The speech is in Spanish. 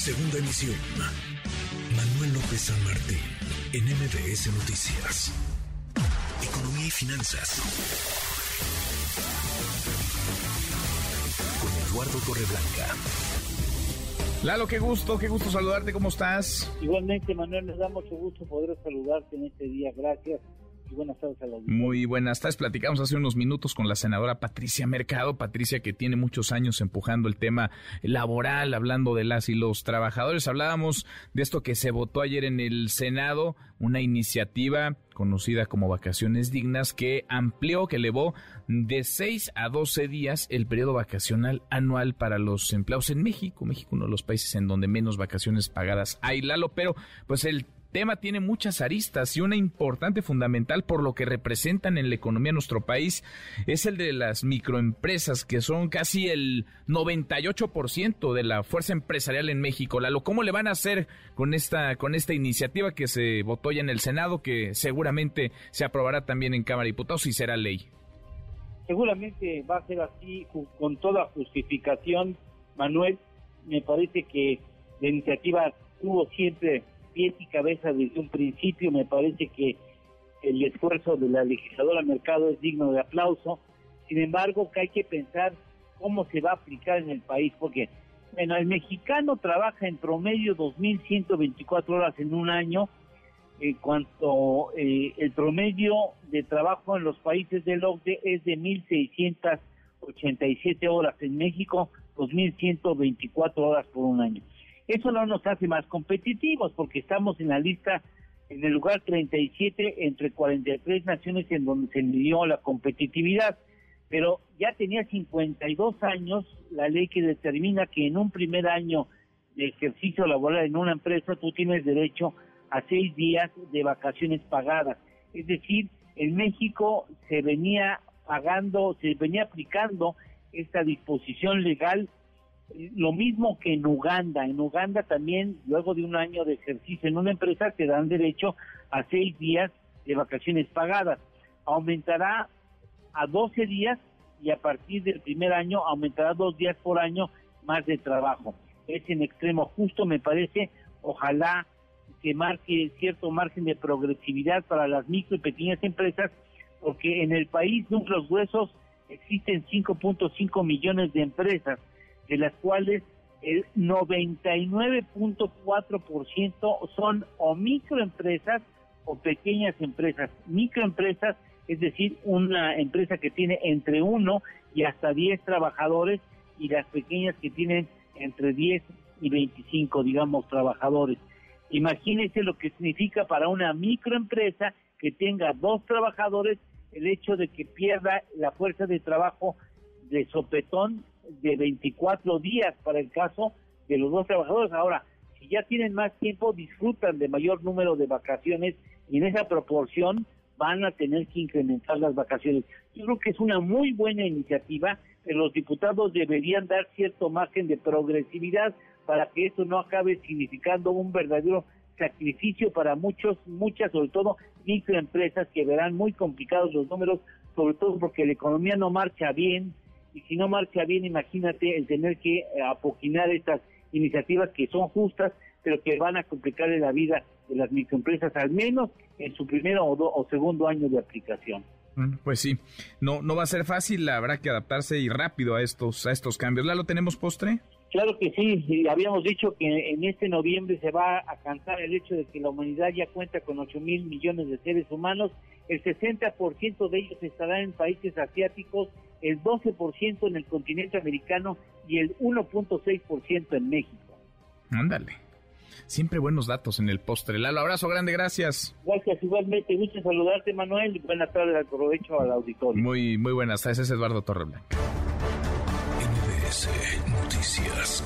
Segunda emisión. Manuel López San Martín, en MBS Noticias. Economía y finanzas. Con Eduardo Torreblanca. Lalo, qué gusto, qué gusto saludarte, ¿cómo estás? Igualmente, Manuel, nos da mucho gusto poder saludarte en este día. Gracias buenas tardes a la Muy buenas tardes. Platicamos hace unos minutos con la senadora Patricia Mercado. Patricia, que tiene muchos años empujando el tema laboral, hablando de las y los trabajadores. Hablábamos de esto que se votó ayer en el Senado, una iniciativa conocida como Vacaciones Dignas, que amplió, que elevó de 6 a 12 días el periodo vacacional anual para los empleados en México. México, uno de los países en donde menos vacaciones pagadas hay, Lalo, pero pues el tema tiene muchas aristas y una importante fundamental por lo que representan en la economía de nuestro país es el de las microempresas, que son casi el 98% de la fuerza empresarial en México. Lalo, ¿cómo le van a hacer con esta, con esta iniciativa que se votó ya en el Senado, que seguramente se aprobará también en Cámara de Diputados y será ley? Seguramente va a ser así, con toda justificación, Manuel. Me parece que la iniciativa tuvo siempre pies y cabeza desde un principio. Me parece que el esfuerzo de la legisladora Mercado es digno de aplauso. Sin embargo, que hay que pensar cómo se va a aplicar en el país, porque bueno, el mexicano trabaja en promedio 2.124 horas en un año, en cuanto eh, el promedio de trabajo en los países del OCDE es de 1.687 horas. En México, 2.124 horas por un año. Eso no nos hace más competitivos porque estamos en la lista en el lugar 37 entre 43 naciones en donde se midió la competitividad. Pero ya tenía 52 años la ley que determina que en un primer año de ejercicio laboral en una empresa tú tienes derecho a seis días de vacaciones pagadas. Es decir, en México se venía pagando, se venía aplicando esta disposición legal lo mismo que en Uganda. En Uganda también, luego de un año de ejercicio en una empresa, te dan derecho a seis días de vacaciones pagadas. Aumentará a 12 días y a partir del primer año aumentará dos días por año más de trabajo. Es en extremo justo, me parece. Ojalá que marque cierto margen de progresividad para las micro y pequeñas empresas, porque en el país de los huesos existen 5.5 millones de empresas de las cuales el 99.4% son o microempresas o pequeñas empresas. Microempresas, es decir, una empresa que tiene entre uno y hasta 10 trabajadores y las pequeñas que tienen entre 10 y 25, digamos, trabajadores. Imagínense lo que significa para una microempresa que tenga dos trabajadores el hecho de que pierda la fuerza de trabajo de sopetón de 24 días para el caso de los dos trabajadores. Ahora, si ya tienen más tiempo, disfrutan de mayor número de vacaciones y en esa proporción van a tener que incrementar las vacaciones. Yo creo que es una muy buena iniciativa, pero los diputados deberían dar cierto margen de progresividad para que esto no acabe significando un verdadero sacrificio para muchos, muchas, sobre todo microempresas que verán muy complicados los números, sobre todo porque la economía no marcha bien, y si no marcha bien, imagínate el tener que eh, apoquinar estas iniciativas que son justas, pero que van a complicarle la vida de las microempresas, al menos en su primero o, segundo año de aplicación. Pues sí, no, no va a ser fácil, habrá que adaptarse y rápido a estos, a estos cambios. ¿La lo tenemos postre? Claro que sí, habíamos dicho que en este noviembre se va a cantar el hecho de que la humanidad ya cuenta con 8 mil millones de seres humanos, el 60% de ellos estarán en países asiáticos, el 12% en el continente americano y el 1.6% en México. Ándale. Siempre buenos datos en el postre. Lalo, abrazo grande, gracias. Gracias, igualmente. Gusto saludarte, Manuel. Buenas tardes, aprovecho al auditorio. Muy, muy buenas tardes, es Eduardo Torreblanca. NBS Noticias.